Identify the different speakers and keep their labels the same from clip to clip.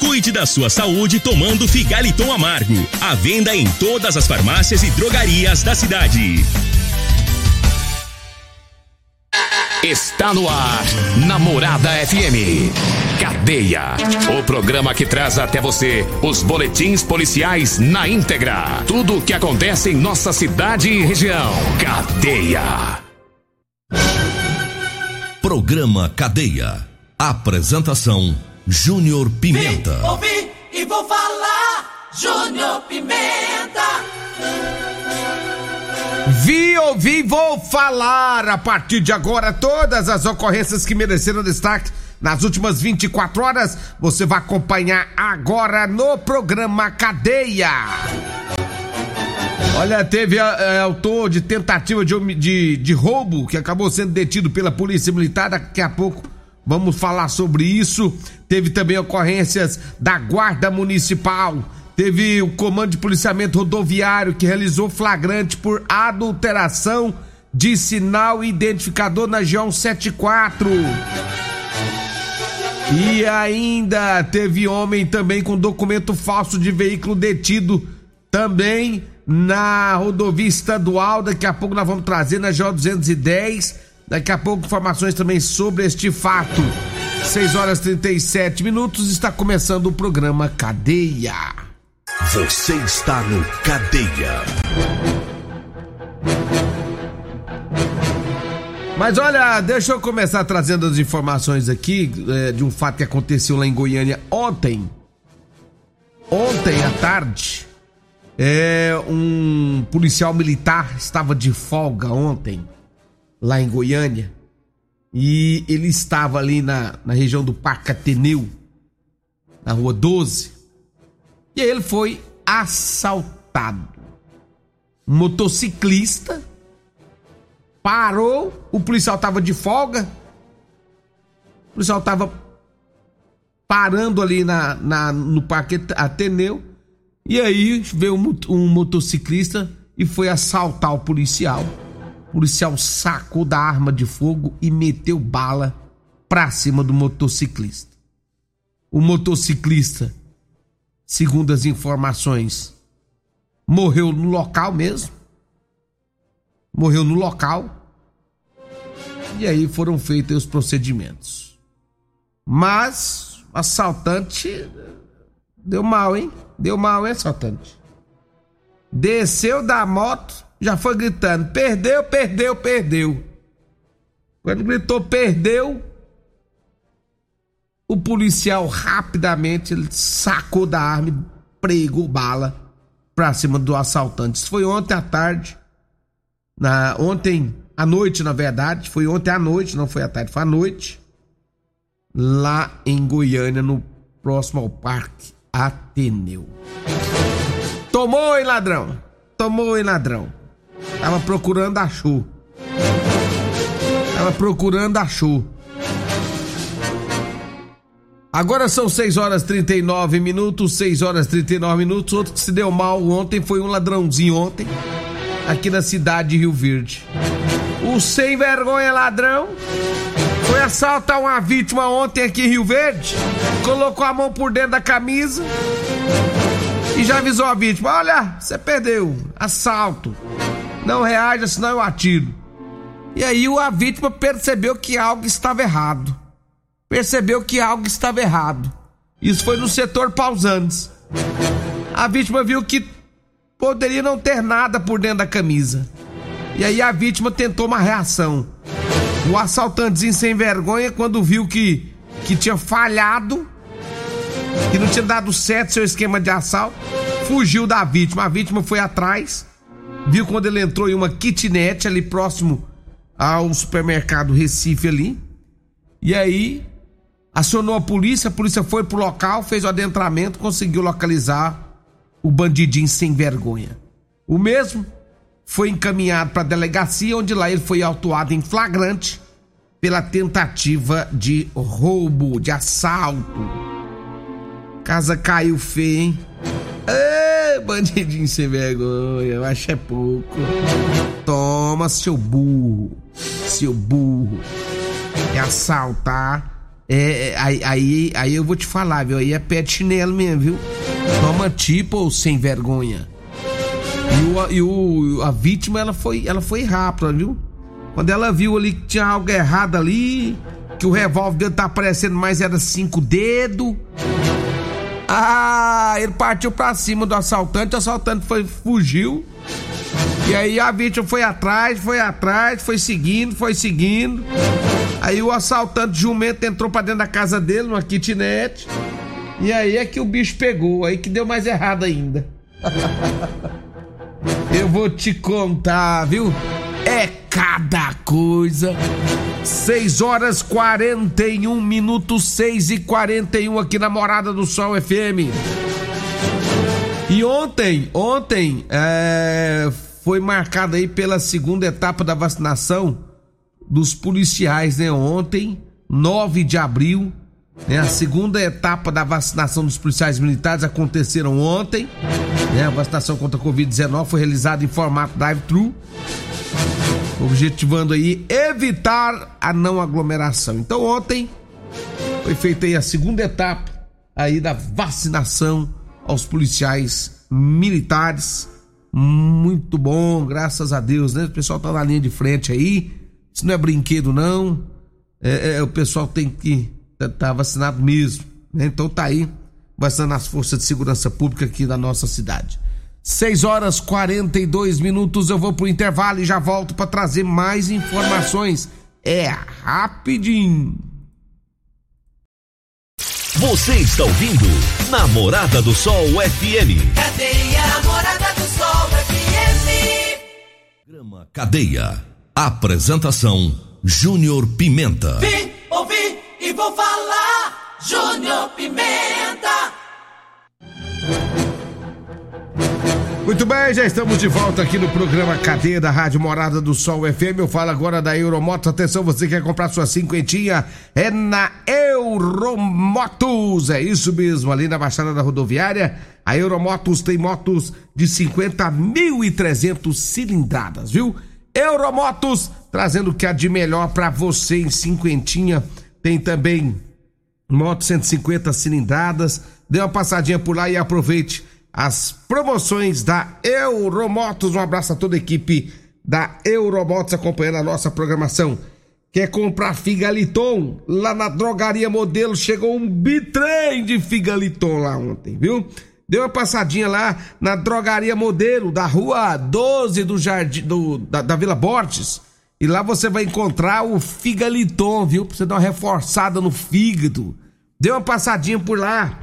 Speaker 1: Cuide da sua saúde tomando Figaliton Amargo. A venda em todas as farmácias e drogarias da cidade.
Speaker 2: Está no ar, Namorada FM. Cadeia. O programa que traz até você os boletins policiais na íntegra. Tudo o que acontece em nossa cidade e região. Cadeia.
Speaker 3: Programa Cadeia. Apresentação: Júnior Pimenta.
Speaker 4: Vim, ouvi e vou falar. Júnior Pimenta.
Speaker 5: Vi, ouvi, vou falar a partir de agora todas as ocorrências que mereceram destaque nas últimas 24 horas. Você vai acompanhar agora no programa Cadeia. Olha, teve é, autor de tentativa de, de, de roubo que acabou sendo detido pela Polícia Militar. Daqui a pouco vamos falar sobre isso. Teve também ocorrências da Guarda Municipal Teve o Comando de Policiamento Rodoviário que realizou flagrante por adulteração de sinal identificador na G174. E ainda teve homem também com documento falso de veículo detido também na rodovia estadual. Daqui a pouco nós vamos trazer na J210. Daqui a pouco informações também sobre este fato. 6 horas 37 minutos está começando o programa Cadeia.
Speaker 3: Você está no Cadeia.
Speaker 5: Mas olha, deixa eu começar trazendo as informações aqui é, de um fato que aconteceu lá em Goiânia ontem. Ontem à tarde, é, um policial militar estava de folga ontem, lá em Goiânia, e ele estava ali na, na região do Parque Ateneu, na rua 12 e ele foi assaltado. Um motociclista parou, o policial estava de folga. O policial estava parando ali na, na, no Parque Ateneu. E aí veio um, um motociclista e foi assaltar o policial. O policial sacou da arma de fogo e meteu bala pra cima do motociclista. O motociclista segundo as informações, morreu no local mesmo. Morreu no local. E aí foram feitos os procedimentos. Mas assaltante deu mal, hein? Deu mal, hein, assaltante? Desceu da moto, já foi gritando: perdeu, perdeu, perdeu. Quando gritou perdeu, o policial rapidamente sacou da arma e pregou bala pra cima do assaltante. Isso foi ontem à tarde. Na, ontem à noite, na verdade. Foi ontem à noite, não foi à tarde, foi à noite. Lá em Goiânia, no próximo ao Parque Ateneu. Tomou, hein, ladrão? Tomou, hein, ladrão? Tava procurando, achou. Tava procurando, achou. Agora são 6 horas 39 minutos, 6 horas 39 minutos. Outro que se deu mal ontem foi um ladrãozinho ontem, aqui na cidade de Rio Verde. O sem vergonha ladrão foi assaltar uma vítima ontem aqui em Rio Verde, colocou a mão por dentro da camisa e já avisou a vítima: Olha, você perdeu, assalto. Não reaja, senão eu atiro. E aí a vítima percebeu que algo estava errado percebeu que algo estava errado. Isso foi no setor Pausantes. A vítima viu que poderia não ter nada por dentro da camisa. E aí a vítima tentou uma reação. O assaltantezinho sem vergonha, quando viu que, que tinha falhado, que não tinha dado certo seu esquema de assalto, fugiu da vítima. A vítima foi atrás, viu quando ele entrou em uma kitnet ali próximo ao supermercado Recife ali. E aí acionou a polícia, a polícia foi pro local, fez o adentramento, conseguiu localizar o bandidinho sem vergonha. O mesmo foi encaminhado para a delegacia, onde lá ele foi autuado em flagrante pela tentativa de roubo, de assalto. Casa caiu feio, hein? Bandidinho sem vergonha, eu acho é pouco. Toma, seu burro, seu burro. É assaltar. É, é, aí, aí, aí eu vou te falar, viu? Aí é pé de mesmo, viu? Toma tipo sem vergonha. E, o, e o, a vítima, ela foi, ela foi rápida, viu? Quando ela viu ali que tinha algo errado ali, que o revólver dele tá aparecendo mais era cinco dedos. Ah, ele partiu pra cima do assaltante, o assaltante foi, fugiu. E aí a vítima foi atrás, foi atrás, foi seguindo, foi seguindo. Aí o assaltante jumento entrou pra dentro da casa dele, numa kitnet. E aí é que o bicho pegou, aí que deu mais errado ainda. Eu vou te contar, viu? É cada coisa. 6 horas 41 minutos, 6 e 41 aqui na Morada do Sol FM. E ontem, ontem, é, foi marcada aí pela segunda etapa da vacinação dos policiais, né? Ontem, 9 de abril, né? A segunda etapa da vacinação dos policiais militares aconteceram ontem. Né? A vacinação contra a Covid-19 foi realizada em formato drive-thru, objetivando aí evitar a não aglomeração. Então ontem foi feita aí a segunda etapa aí da vacinação aos policiais militares. Muito bom, graças a Deus, né? O pessoal tá na linha de frente aí. Isso não é brinquedo, não. É, é, o pessoal tem que tá, tá vacinado mesmo. Né? Então tá aí, vacinando as forças de segurança pública aqui da nossa cidade. 6 horas 42 minutos, eu vou pro intervalo e já volto para trazer mais informações. É rapidinho.
Speaker 3: Você está ouvindo Namorada do Sol FM.
Speaker 4: Cadeia Namorada do Sol FM.
Speaker 3: Programa Cadeia. Apresentação Júnior Pimenta.
Speaker 4: Vim, ouvi e vou falar. Júnior Pimenta.
Speaker 5: Muito bem, já estamos de volta aqui no programa Cadeia da Rádio Morada do Sol FM. Eu falo agora da Euromotos. Atenção, você quer comprar sua cinquentinha? É na Euromotos. É isso mesmo, ali na Baixada da Rodoviária. A Euromotos tem motos de 50.300 cilindradas, viu? Euromotos trazendo o que há de melhor para você em cinquentinha. Tem também moto 150 cilindradas. Dê uma passadinha por lá e aproveite as promoções da Euromotos. Um abraço a toda a equipe da Euromotos acompanhando a nossa programação. Quer comprar Figaliton? Lá na Drogaria Modelo chegou um bitrem de Figaliton lá ontem, viu? Deu uma passadinha lá na Drogaria Modelo da rua 12 do Jardim do, da, da Vila Borges. E lá você vai encontrar o Figaliton, viu? Pra você dar uma reforçada no fígado. Deu uma passadinha por lá.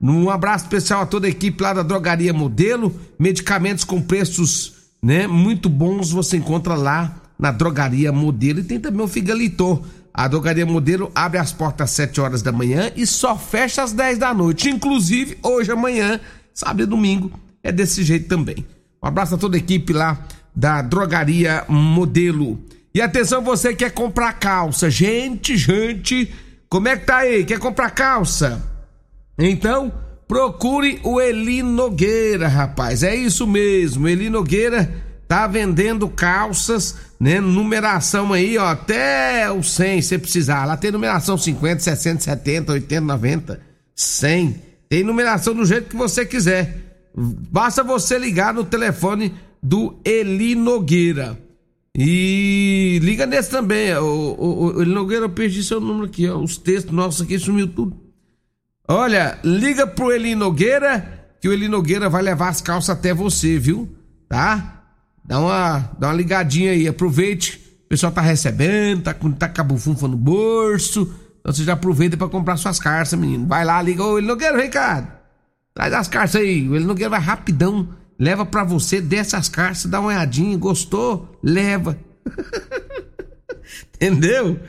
Speaker 5: Um abraço especial a toda a equipe lá da Drogaria Modelo. Medicamentos com preços né, muito bons você encontra lá na Drogaria Modelo. E tem também o Figaliton. A Drogaria Modelo abre as portas às 7 horas da manhã e só fecha às 10 da noite. Inclusive, hoje, amanhã, sábado e domingo, é desse jeito também. Um abraço a toda a equipe lá da Drogaria Modelo. E atenção, você que quer comprar calça. Gente, gente, como é que tá aí? Quer comprar calça? Então, procure o Eli Nogueira, rapaz. É isso mesmo. Eli Nogueira tá vendendo calças, né? Numeração aí, ó, até o 100, se precisar. Lá tem numeração 50, 60, 70, 80, 90, 100. Tem numeração do jeito que você quiser. Basta você ligar no telefone do Eli Nogueira. E liga nesse também. O, o, o Eli Nogueira, eu perdi seu número aqui, ó. Os textos nossos aqui sumiu tudo. Olha, liga pro Eli Nogueira, que o Eli Nogueira vai levar as calças até você, viu? Tá? Dá uma, dá uma ligadinha aí, aproveite. O pessoal tá recebendo, tá com, tá bufunfa no bolso. Então você já aproveita para comprar suas calças, menino. Vai lá, liga, ô Eli Nogueira, vem cá. Traz as calças aí. O Eli Nogueira vai rapidão, leva para você, desce as calças, dá uma olhadinha, gostou? Leva. Entendeu?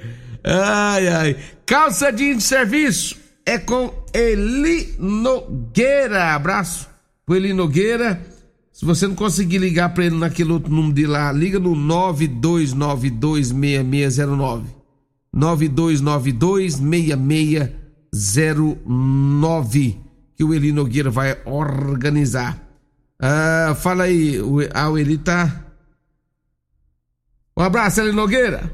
Speaker 5: Ai, ai. Calça de serviço é com Eli Nogueira. Abraço pro Eli Nogueira. Se você não conseguir ligar para ele naquele outro número de lá, liga no 92926609. 92926609 que o Eli Nogueira vai organizar. Ah, fala aí, o, ah, o Eli tá. Um abraço, Eli Nogueira.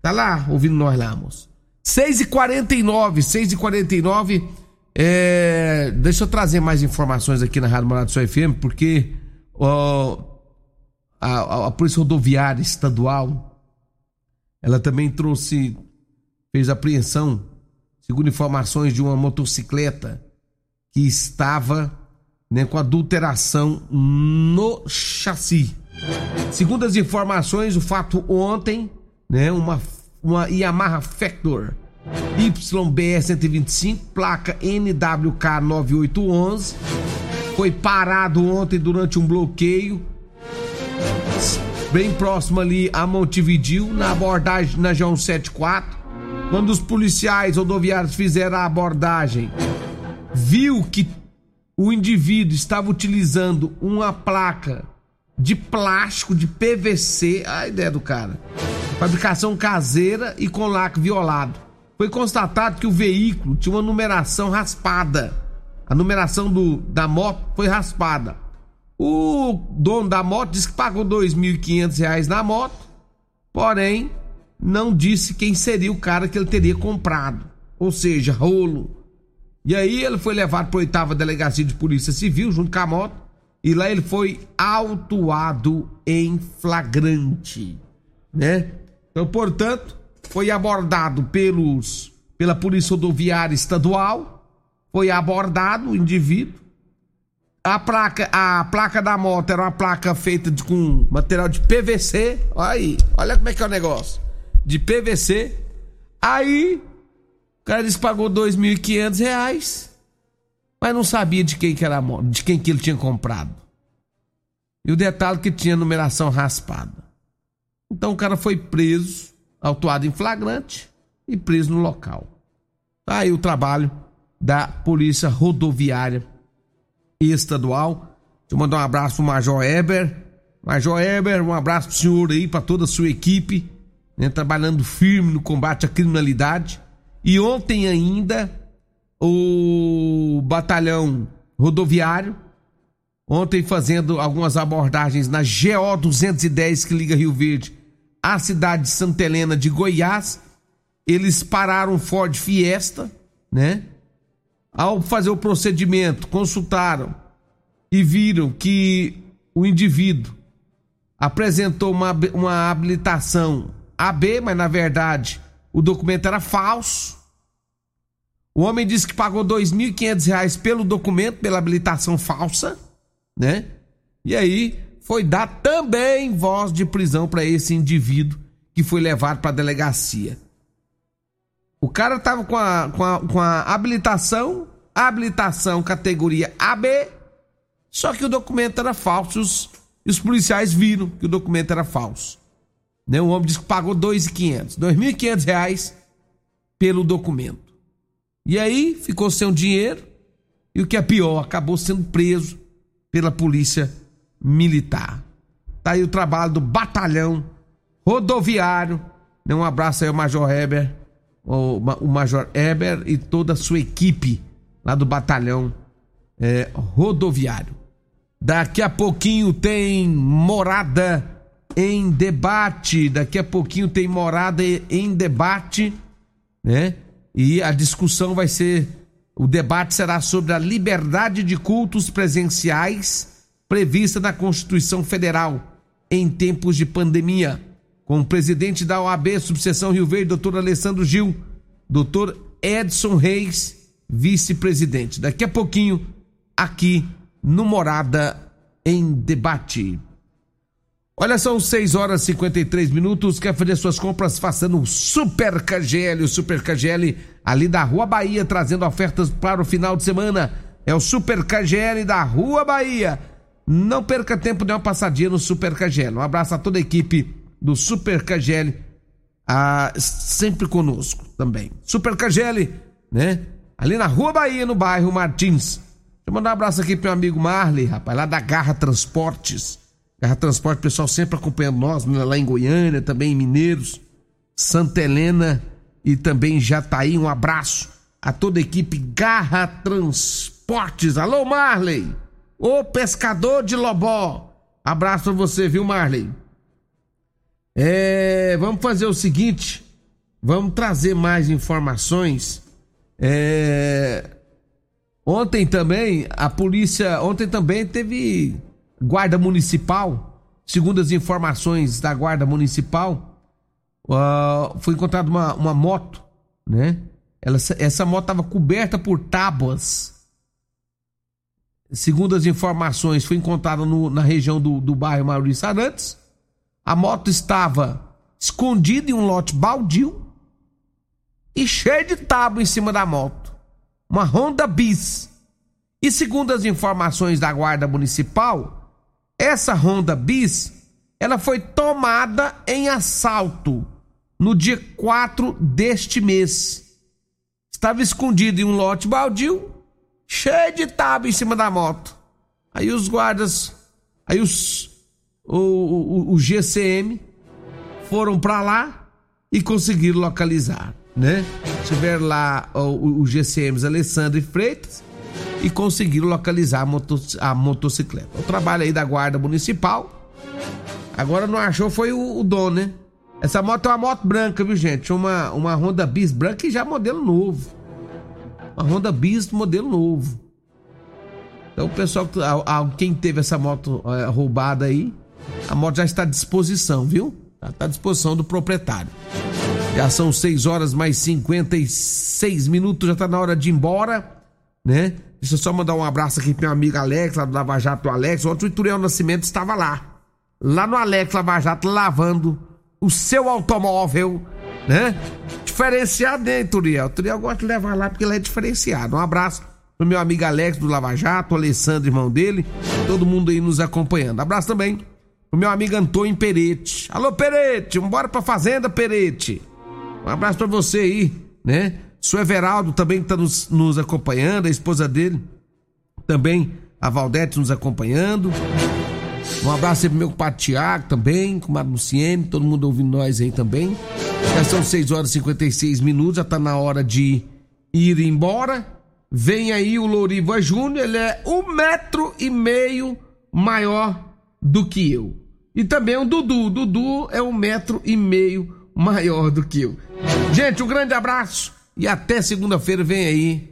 Speaker 5: Tá lá ouvindo nós lá, moço. 6h49, 6h49. É, deixa eu trazer mais informações aqui na Rádio Morado do FM, porque ó, a, a Polícia Rodoviária Estadual ela também trouxe, fez apreensão, segundo informações de uma motocicleta que estava né, com adulteração no chassi. Segundo as informações, o fato ontem, né, uma, uma Yamaha Factor YBR 125, placa NWK 9811, foi parado ontem durante um bloqueio. Bem próximo ali a Montevidil, na abordagem na João 74. Quando os policiais rodoviários fizeram a abordagem, viu que o indivíduo estava utilizando uma placa de plástico, de PVC, a ideia do cara, fabricação caseira e com lacre violado. Foi constatado que o veículo tinha uma numeração raspada. A numeração do, da moto foi raspada. O dono da moto disse que pagou R$ 2.500 na moto, porém não disse quem seria o cara que ele teria comprado. Ou seja, rolo. E aí ele foi levado para a oitava delegacia de polícia civil junto com a moto e lá ele foi autuado em flagrante, né? Então, portanto, foi abordado pelos pela Polícia Rodoviária Estadual, foi abordado o indivíduo. A placa, a placa da moto era uma placa feita de, com material de PVC. Olha aí, olha como é que é o negócio. De PVC. Aí o cara disse que pagou dois mil e quinhentos reais, mas não sabia de quem que era a moto, de quem que ele tinha comprado. E o detalhe é que tinha numeração raspada. Então o cara foi preso, autuado em flagrante e preso no local. Tá aí o trabalho da Polícia Rodoviária Estadual. Deixa eu mandar um abraço pro Major Eber. Major Eber, um abraço pro senhor aí, para toda a sua equipe, né, trabalhando firme no combate à criminalidade. E ontem ainda, o batalhão rodoviário, ontem fazendo algumas abordagens na GO 210 que liga Rio Verde à cidade de Santa Helena de Goiás. Eles pararam Ford Fiesta, né? Ao fazer o procedimento, consultaram e viram que o indivíduo apresentou uma, uma habilitação AB, mas na verdade o documento era falso. O homem disse que pagou R$ 2.500 pelo documento, pela habilitação falsa, né? E aí foi dar também voz de prisão para esse indivíduo que foi levado para a delegacia. O cara tava com a, com a, com a habilitação, habilitação categoria AB, só que o documento era falso e os policiais viram que o documento era falso. Né? O homem disse que pagou R$ 2.500, 2.500 reais pelo documento. E aí ficou sem o dinheiro e o que é pior, acabou sendo preso pela polícia militar. Tá aí o trabalho do batalhão rodoviário. Né? Um abraço aí ao Major Heber, o, Major Heber e toda a sua equipe lá do batalhão é, rodoviário. Daqui a pouquinho tem morada em debate. Daqui a pouquinho tem morada em debate, né? E a discussão vai ser, o debate será sobre a liberdade de cultos presenciais prevista na Constituição Federal em tempos de pandemia. Com o presidente da OAB, subseção Rio Verde, doutor Alessandro Gil, doutor Edson Reis, vice-presidente. Daqui a pouquinho, aqui no Morada em Debate. Olha, são 6 horas e 53 minutos. Quer fazer suas compras? Faça no Super KGL. O Super KGL ali da Rua Bahia, trazendo ofertas para o final de semana. É o Super KGL da Rua Bahia. Não perca tempo de uma passadinha no Super KGL. Um abraço a toda a equipe do Super KGL, ah, sempre conosco também. Super KGL, né? Ali na Rua Bahia, no bairro Martins. eu mandar um abraço aqui pro meu amigo Marley, rapaz, lá da Garra Transportes. Garra Transporte, pessoal sempre acompanhando nós, né, lá em Goiânia, também em Mineiros, Santa Helena e também Jataí. Um abraço a toda a equipe Garra Transportes. Alô, Marley! Ô pescador de Lobó! Abraço pra você, viu, Marley? É, vamos fazer o seguinte, vamos trazer mais informações. É, ontem também a polícia, ontem também teve guarda municipal, segundo as informações da guarda municipal, uh, foi encontrada uma, uma moto, né? Ela, essa moto estava coberta por tábuas. Segundo as informações, foi encontrada no, na região do, do bairro Maurício Arantes. A moto estava escondida em um lote baldio e cheia de tábua em cima da moto. Uma Honda Bis. E segundo as informações da Guarda Municipal, essa Honda Bis, ela foi tomada em assalto no dia 4 deste mês estava escondido em um lote baldio, cheio de tábua em cima da moto. Aí os guardas, aí os o, o, o GCM foram para lá e conseguiram localizar, né? Tiveram lá o, o GCMs Alessandro e Freitas e conseguiram localizar a, moto, a motocicleta. O trabalho aí da guarda municipal. Agora não achou foi o, o dono, né? Essa moto é uma moto branca, viu, gente? Uma, uma Honda Bis branca e já modelo novo. Uma Honda Bis modelo novo. Então, o pessoal, quem teve essa moto é, roubada aí, a moto já está à disposição, viu? Já está à disposição do proprietário. Já são 6 horas mais 56 minutos, já está na hora de ir embora, né? Deixa eu só mandar um abraço aqui pro meu amigo Alex, lá do Lava Jato Alex. Ontem o Ituriel Nascimento estava lá. Lá no Alex Lava Jato, lavando o seu automóvel, né? Diferenciado, né, Turiel? Turiel gosta de levar lá porque ele é diferenciado. Um abraço pro meu amigo Alex do Lava Jato, Alessandro, irmão dele, todo mundo aí nos acompanhando. Abraço também pro meu amigo Antônio Perete. Alô, Perete, vambora pra fazenda, Perete. Um abraço pra você aí, né? Sou Everaldo também que tá nos, nos acompanhando, a esposa dele também, a Valdete nos acompanhando. Um abraço aí pro meu compadre Tiago também, com a Luciene, todo mundo ouvindo nós aí também. Já são 6 horas e 56 minutos, já tá na hora de ir embora. Vem aí o Loriva Júnior, ele é um metro e meio maior do que eu. E também o Dudu, o Dudu é um metro e meio maior do que eu. Gente, um grande abraço e até segunda-feira vem aí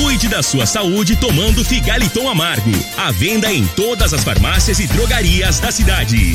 Speaker 1: Cuide da sua saúde tomando Figaliton Amargo. A venda em todas as farmácias e drogarias da cidade.